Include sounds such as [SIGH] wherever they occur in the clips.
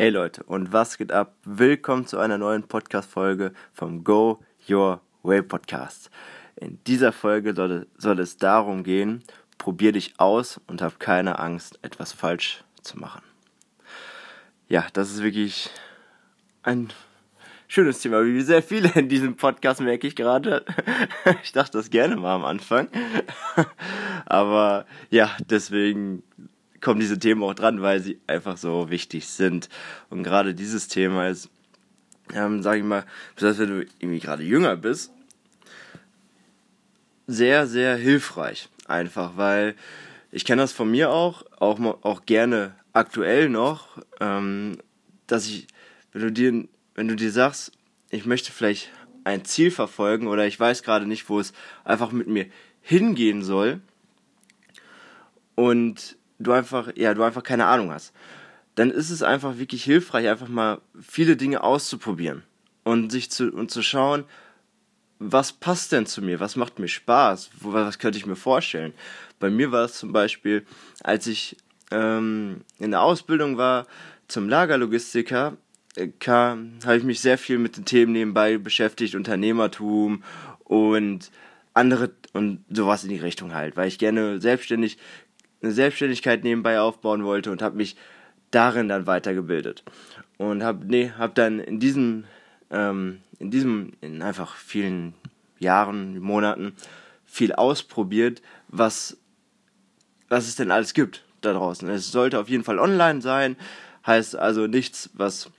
Hey Leute, und was geht ab? Willkommen zu einer neuen Podcast-Folge vom Go Your Way Podcast. In dieser Folge soll, soll es darum gehen, probier dich aus und hab keine Angst, etwas falsch zu machen. Ja, das ist wirklich ein schönes Thema, wie sehr viele in diesem Podcast merke ich gerade. [LAUGHS] Ich dachte das gerne mal am Anfang. Aber ja, deswegen kommen diese Themen auch dran, weil sie einfach so wichtig sind. Und gerade dieses Thema ist, ähm, sage ich mal, besonders wenn du irgendwie gerade jünger bist, sehr, sehr hilfreich. Einfach, weil ich kenne das von mir auch, auch, auch gerne aktuell noch, ähm, dass ich, wenn du dir, wenn du dir sagst, ich möchte vielleicht ein Ziel verfolgen oder ich weiß gerade nicht, wo es einfach mit mir hingehen soll und du einfach, ja, du einfach keine Ahnung hast, dann ist es einfach wirklich hilfreich, einfach mal viele Dinge auszuprobieren und sich zu, und zu schauen, was passt denn zu mir? Was macht mir Spaß? Was könnte ich mir vorstellen? Bei mir war es zum Beispiel, als ich ähm, in der Ausbildung war zum Lagerlogistiker, äh, habe ich mich sehr viel mit den Themen nebenbei beschäftigt, Unternehmertum und andere und sowas in die Richtung halt, weil ich gerne selbstständig eine Selbstständigkeit nebenbei aufbauen wollte und habe mich darin dann weitergebildet. Und habe nee, hab dann in diesem ähm, in diesem in einfach vielen Jahren Monaten viel ausprobiert was was es denn alles gibt da draußen. Es sollte auf jeden Fall online sein heißt also nichts was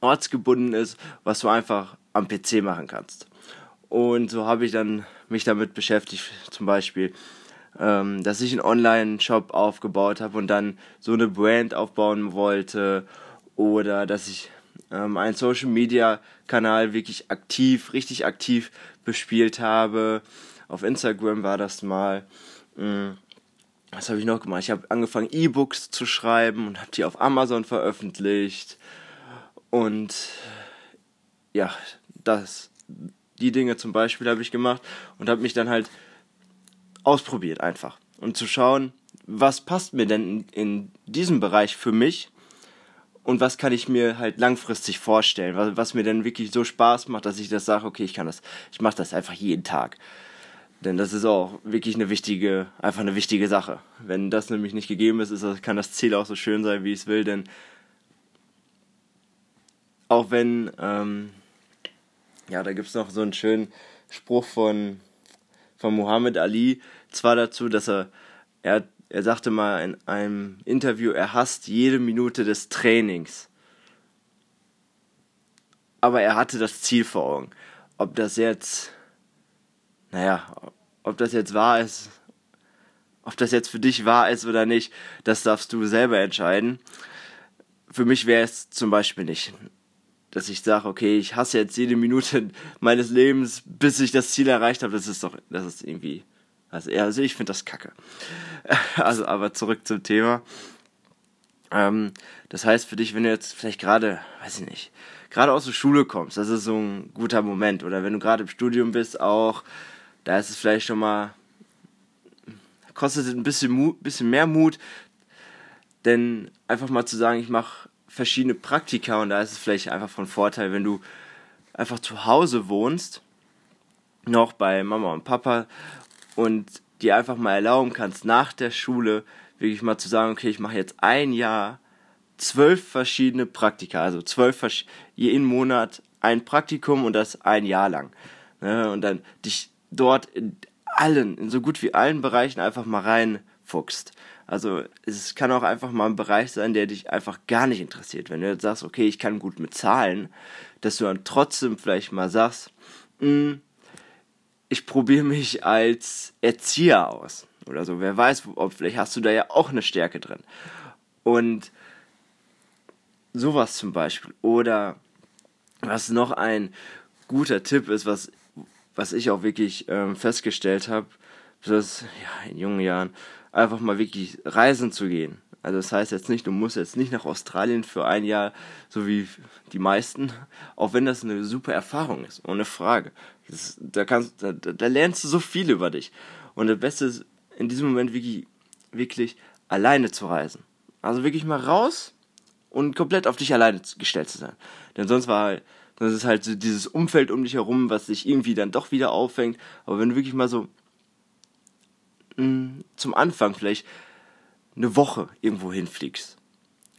ortsgebunden ist was du einfach am PC machen kannst. Und so habe ich dann mich damit beschäftigt zum Beispiel ähm, dass ich einen Online-Shop aufgebaut habe und dann so eine Brand aufbauen wollte oder dass ich ähm, einen Social-Media-Kanal wirklich aktiv, richtig aktiv bespielt habe. Auf Instagram war das mal. Mh, was habe ich noch gemacht? Ich habe angefangen, E-Books zu schreiben und habe die auf Amazon veröffentlicht. Und ja, das, die Dinge zum Beispiel habe ich gemacht und habe mich dann halt ausprobiert einfach. Und zu schauen, was passt mir denn in, in diesem Bereich für mich und was kann ich mir halt langfristig vorstellen, was, was mir denn wirklich so Spaß macht, dass ich das sage, okay, ich kann das, ich mache das einfach jeden Tag. Denn das ist auch wirklich eine wichtige, einfach eine wichtige Sache. Wenn das nämlich nicht gegeben ist, ist kann das Ziel auch so schön sein, wie es will, denn auch wenn, ähm, ja, da gibt es noch so einen schönen Spruch von von Muhammad Ali zwar dazu, dass er, er, er sagte mal in einem Interview, er hasst jede Minute des Trainings. Aber er hatte das Ziel vor Augen. Ob das jetzt, naja, ob das jetzt wahr ist, ob das jetzt für dich wahr ist oder nicht, das darfst du selber entscheiden. Für mich wäre es zum Beispiel nicht dass ich sage, okay, ich hasse jetzt jede Minute [LAUGHS] meines Lebens, bis ich das Ziel erreicht habe, das ist doch, das ist irgendwie, also, also ich finde das kacke. [LAUGHS] Also, aber zurück zum Thema. Ähm, das heißt für dich, wenn du jetzt vielleicht gerade, weiß ich nicht, gerade aus der Schule kommst, das ist so ein guter Moment. Oder wenn du gerade im Studium bist, auch, da ist es vielleicht schon mal, kostet ein bisschen, Mut, bisschen mehr Mut, denn einfach mal zu sagen, ich mache verschiedene Praktika und da ist es vielleicht einfach von Vorteil, wenn du einfach zu Hause wohnst, noch bei Mama und Papa und dir einfach mal erlauben kannst, nach der Schule wirklich mal zu sagen, okay, ich mache jetzt ein Jahr zwölf verschiedene Praktika, also zwölf jeden Monat ein Praktikum und das ein Jahr lang. Ne? Und dann dich dort in allen, in so gut wie allen Bereichen einfach mal reinfuchst. Also es kann auch einfach mal ein Bereich sein, der dich einfach gar nicht interessiert. Wenn du jetzt sagst, okay, ich kann gut mit Zahlen, dass du dann trotzdem vielleicht mal sagst, hm, ich probiere mich als Erzieher aus oder so. Wer weiß, ob vielleicht hast du da ja auch eine Stärke drin. Und sowas zum Beispiel. Oder was noch ein guter Tipp ist, was, was ich auch wirklich ähm, festgestellt habe, das ja, in jungen Jahren, einfach mal wirklich reisen zu gehen. Also das heißt jetzt nicht, du musst jetzt nicht nach Australien für ein Jahr, so wie die meisten, auch wenn das eine super Erfahrung ist, ohne Frage. Das, da, kannst, da, da lernst du so viel über dich. Und das Beste ist, in diesem Moment wirklich, wirklich alleine zu reisen. Also wirklich mal raus und komplett auf dich alleine gestellt zu sein. Denn sonst war halt, das ist halt so dieses Umfeld um dich herum, was dich irgendwie dann doch wieder auffängt. Aber wenn du wirklich mal so mh, mm, zum Anfang vielleicht eine Woche irgendwo hinfliegst.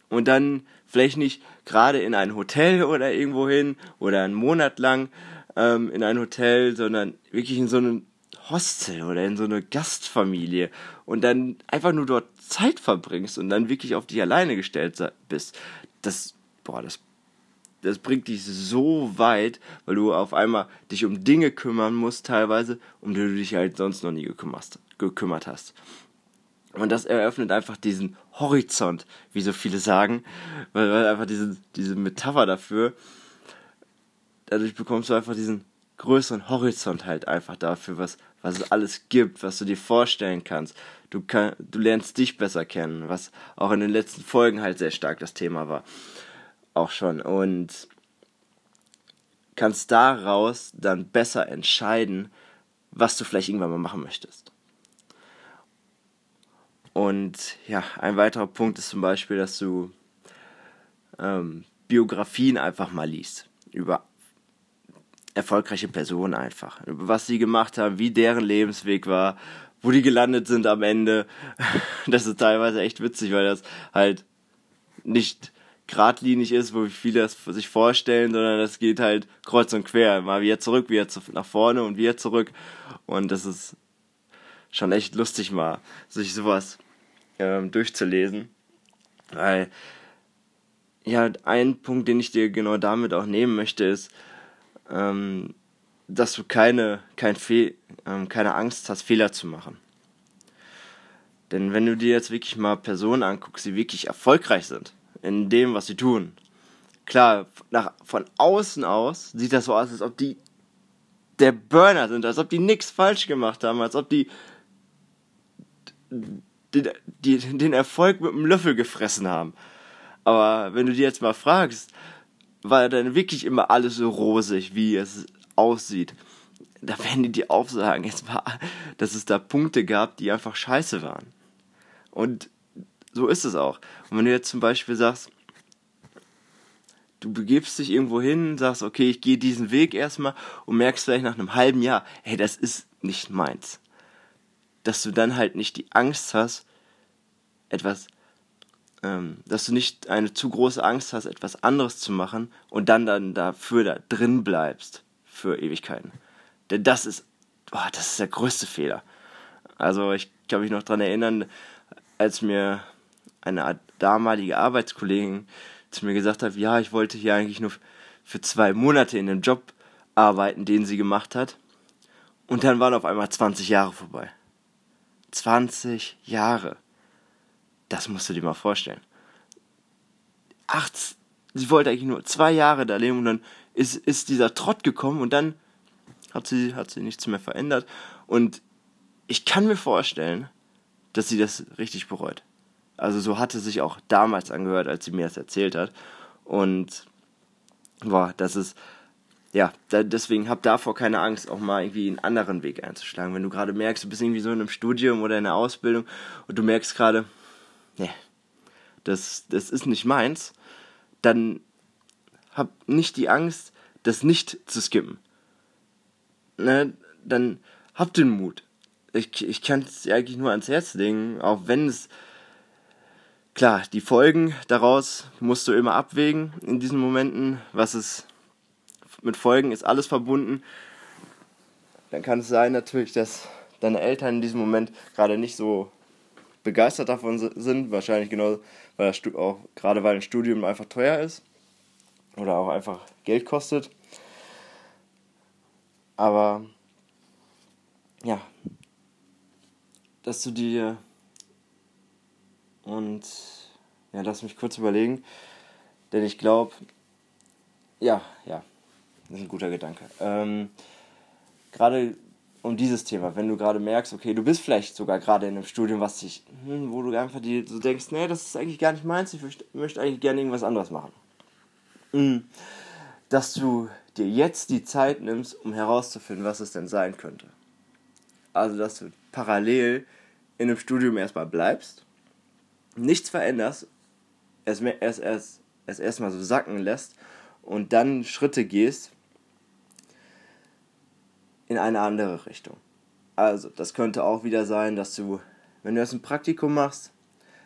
Und dann vielleicht nicht gerade in ein Hotel oder irgendwo hin oder einen Monat lang ähm, in ein Hotel, sondern wirklich in so einem Hostel oder in so eine Gastfamilie und dann einfach nur dort Zeit verbringst und dann wirklich auf dich alleine gestellt bist, das, boah, das, das bringt dich so weit, weil du auf einmal dich um Dinge kümmern musst, teilweise, um die du dich halt sonst noch nie gekümmert, hast. Und das eröffnet einfach diesen Horizont, wie so viele sagen, weil, weil einfach diese, diese Metapher dafür, dadurch bekommst du einfach diesen größeren Horizont halt einfach dafür, was, was es alles gibt, was du dir vorstellen kannst. Du, kann, du lernst dich besser kennen, was auch in den letzten Folgen halt sehr stark das Thema war. Auch schon. Und kannst daraus dann besser entscheiden, was du vielleicht irgendwann mal machen möchtest. Und ja, ein weiterer Punkt ist zum Beispiel, dass du ähm, Biografien einfach mal liest. Über erfolgreiche Personen einfach. Was sie gemacht haben, wie deren Lebensweg war, wo die gelandet sind am Ende. [LAUGHS] Das ist teilweise echt witzig, weil das halt nicht geradlinig ist, wo viele das sich vorstellen, sondern das geht halt kreuz und quer. Mal wieder zurück, wieder nach vorne und wieder zurück. Und das ist schon echt lustig mal, sich sowas ähm, durchzulesen. Weil, ja, ein Punkt, den ich dir genau damit auch nehmen möchte, ist, ähm, dass du keine, kein Fe ähm, keine Angst hast, Fehler zu machen. Denn wenn du dir jetzt wirklich mal Personen anguckst, die wirklich erfolgreich sind in dem, was sie tun, klar, nach, von außen aus sieht das so aus, als ob die der Burner sind, als ob die nichts falsch gemacht haben, als ob die, die, die den Erfolg mit einem Löffel gefressen haben. Aber wenn du dir jetzt mal fragst, war dann wirklich immer alles so rosig, wie es aussieht. Da werden die dir auch sagen, jetzt mal, dass es da Punkte gab, die einfach scheiße waren. Und so ist es auch. Und wenn du jetzt zum Beispiel sagst, du begibst dich irgendwo hin, sagst, okay, ich gehe diesen Weg erstmal und merkst vielleicht nach einem halben Jahr, hey, das ist nicht meins. Dass du dann halt nicht die Angst hast, etwas ähm, dass du nicht eine zu große Angst hast, etwas anderes zu machen und dann dann dafür da drin bleibst für Ewigkeiten. Denn das ist, boah, das ist der größte Fehler. Also ich kann mich noch daran erinnern, als mir eine damalige Arbeitskollegin zu mir gesagt hat, ja, ich wollte hier eigentlich nur für zwei Monate in dem Job arbeiten, den sie gemacht hat. Und dann waren auf einmal 20 Jahre vorbei. 20 Jahre. Das musst du dir mal vorstellen. Acht, sie wollte eigentlich nur zwei Jahre da leben und dann ist, ist dieser Trott gekommen und dann hat sie, hat sie nichts mehr verändert. Und ich kann mir vorstellen, dass sie das richtig bereut. Also so hatte sich auch damals angehört, als sie mir das erzählt hat. Und boah, das ist, ja, da, deswegen hab davor keine Angst, auch mal irgendwie einen anderen Weg einzuschlagen. Wenn du gerade merkst, du bist irgendwie so in einem Studium oder in einer Ausbildung und du merkst gerade, nee, das, das ist nicht meins, dann hab nicht die Angst, das nicht zu skippen. Ne, dann hab den Mut. Ich, ich kann es dir eigentlich nur ans Herz legen, auch wenn es klar, die Folgen daraus musst du immer abwägen in diesen Momenten, was es mit Folgen ist alles verbunden. Dann kann es sein natürlich, dass deine Eltern in diesem Moment gerade nicht so begeistert davon sind. Wahrscheinlich genau, weil das auch gerade weil ein Studium einfach teuer ist oder auch einfach Geld kostet. Aber ja, dass du dir und ja, lass mich kurz überlegen, denn ich glaube, ja, ja, das ist ein guter Gedanke. Ähm, gerade um dieses Thema, wenn du gerade merkst, okay, du bist vielleicht sogar gerade in einem Studium, was dich, hm, wo du einfach dir so denkst, nee, das ist eigentlich gar nicht meins, ich möchte eigentlich gerne irgendwas anderes machen. Mhm. Dass du dir jetzt die Zeit nimmst, um herauszufinden, was es denn sein könnte. Also, dass du parallel in einem Studium erstmal bleibst, nichts veränderst, erst, erst, erst es erstmal so sacken lässt und dann Schritte gehst in eine andere Richtung. Also, das könnte auch wieder sein, dass du, wenn du jetzt ein Praktikum machst,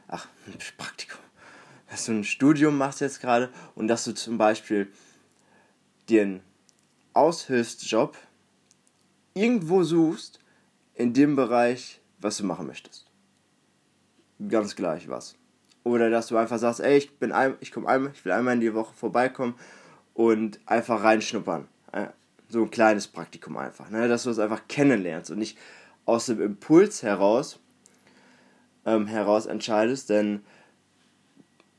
ach, ein Praktikum, dass du ein Studium machst jetzt gerade und dass du zum Beispiel dir einen Aushilfsjob irgendwo suchst in dem Bereich, was du machen möchtest. Ganz gleich was. Oder dass du einfach sagst, ey, ich bin ein, ich komme einmal, ich will einmal in die Woche vorbeikommen und einfach reinschnuppern. Äh, so ein kleines Praktikum einfach, ne? dass du es einfach kennenlernst und nicht aus dem Impuls heraus ähm, heraus entscheidest, denn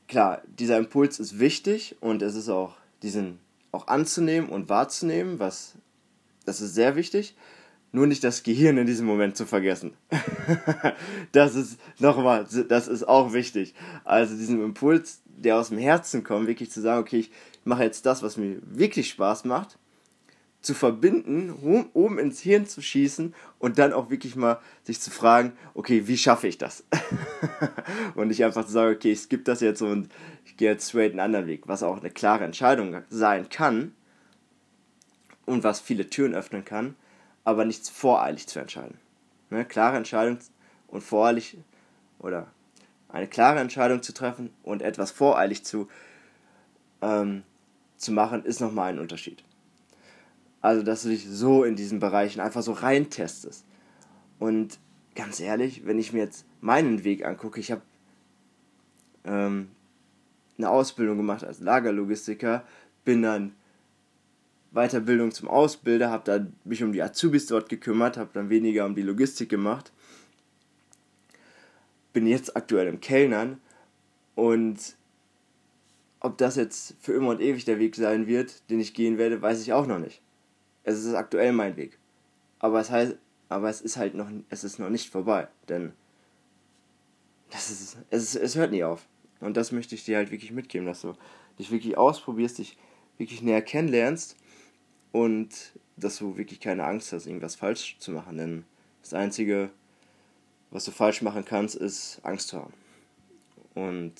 klar, dieser Impuls ist wichtig und es ist auch diesen auch anzunehmen und wahrzunehmen, was das ist sehr wichtig, nur nicht das Gehirn in diesem Moment zu vergessen. [LAUGHS] [LAUGHS] das ist nochmal, das ist auch wichtig. Also diesen Impuls, der aus dem Herzen kommt, wirklich zu sagen, okay, ich mache jetzt das, was mir wirklich Spaß macht zu verbinden, um, um ins Hirn zu schießen und dann auch wirklich mal sich zu fragen, okay, wie schaffe ich das? [LAUGHS] und nicht einfach zu sagen, okay, ich skippe das jetzt und ich gehe jetzt straight einen anderen Weg, was auch eine klare Entscheidung sein kann und was viele Türen öffnen kann, aber nichts voreilig zu entscheiden. Ne? Klare Entscheidung und voreilig oder eine klare Entscheidung zu treffen und etwas voreilig zu, ähm, zu machen, ist nochmal ein Unterschied. Also, dass du dich so in diesen Bereichen einfach so reintestest. Und ganz ehrlich, wenn ich mir jetzt meinen Weg angucke, ich habe ähm, eine Ausbildung gemacht als Lagerlogistiker, bin dann Weiterbildung zum Ausbilder, habe mich um die Azubis dort gekümmert, habe dann weniger um die Logistik gemacht. Bin jetzt aktuell im Kellnern und ob das jetzt für immer und ewig der Weg sein wird, den ich gehen werde, weiß ich auch noch nicht es ist aktuell mein Weg. Aber es heißt, aber es ist halt noch, es ist noch nicht vorbei, denn das ist, es, es hört nie auf. Und das möchte ich dir halt wirklich mitgeben, dass du dich wirklich ausprobierst, dich wirklich näher kennenlernst und dass du wirklich keine Angst hast, irgendwas falsch zu machen. Denn das Einzige, was du falsch machen kannst, ist Angst haben. Und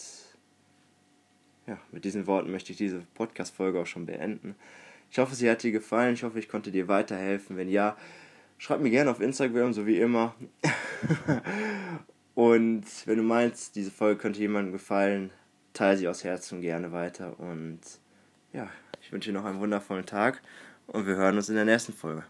ja, mit diesen Worten möchte ich diese Podcast-Folge auch schon beenden. Ich hoffe, sie hat dir gefallen. Ich hoffe, ich konnte dir weiterhelfen. Wenn ja, schreib mir gerne auf Instagram, so wie immer. [LAUGHS] Und wenn du meinst, diese Folge könnte jemandem gefallen, teile sie aus Herzen gerne weiter. Und ja, ich wünsche dir noch einen wundervollen Tag und wir hören uns in der nächsten Folge.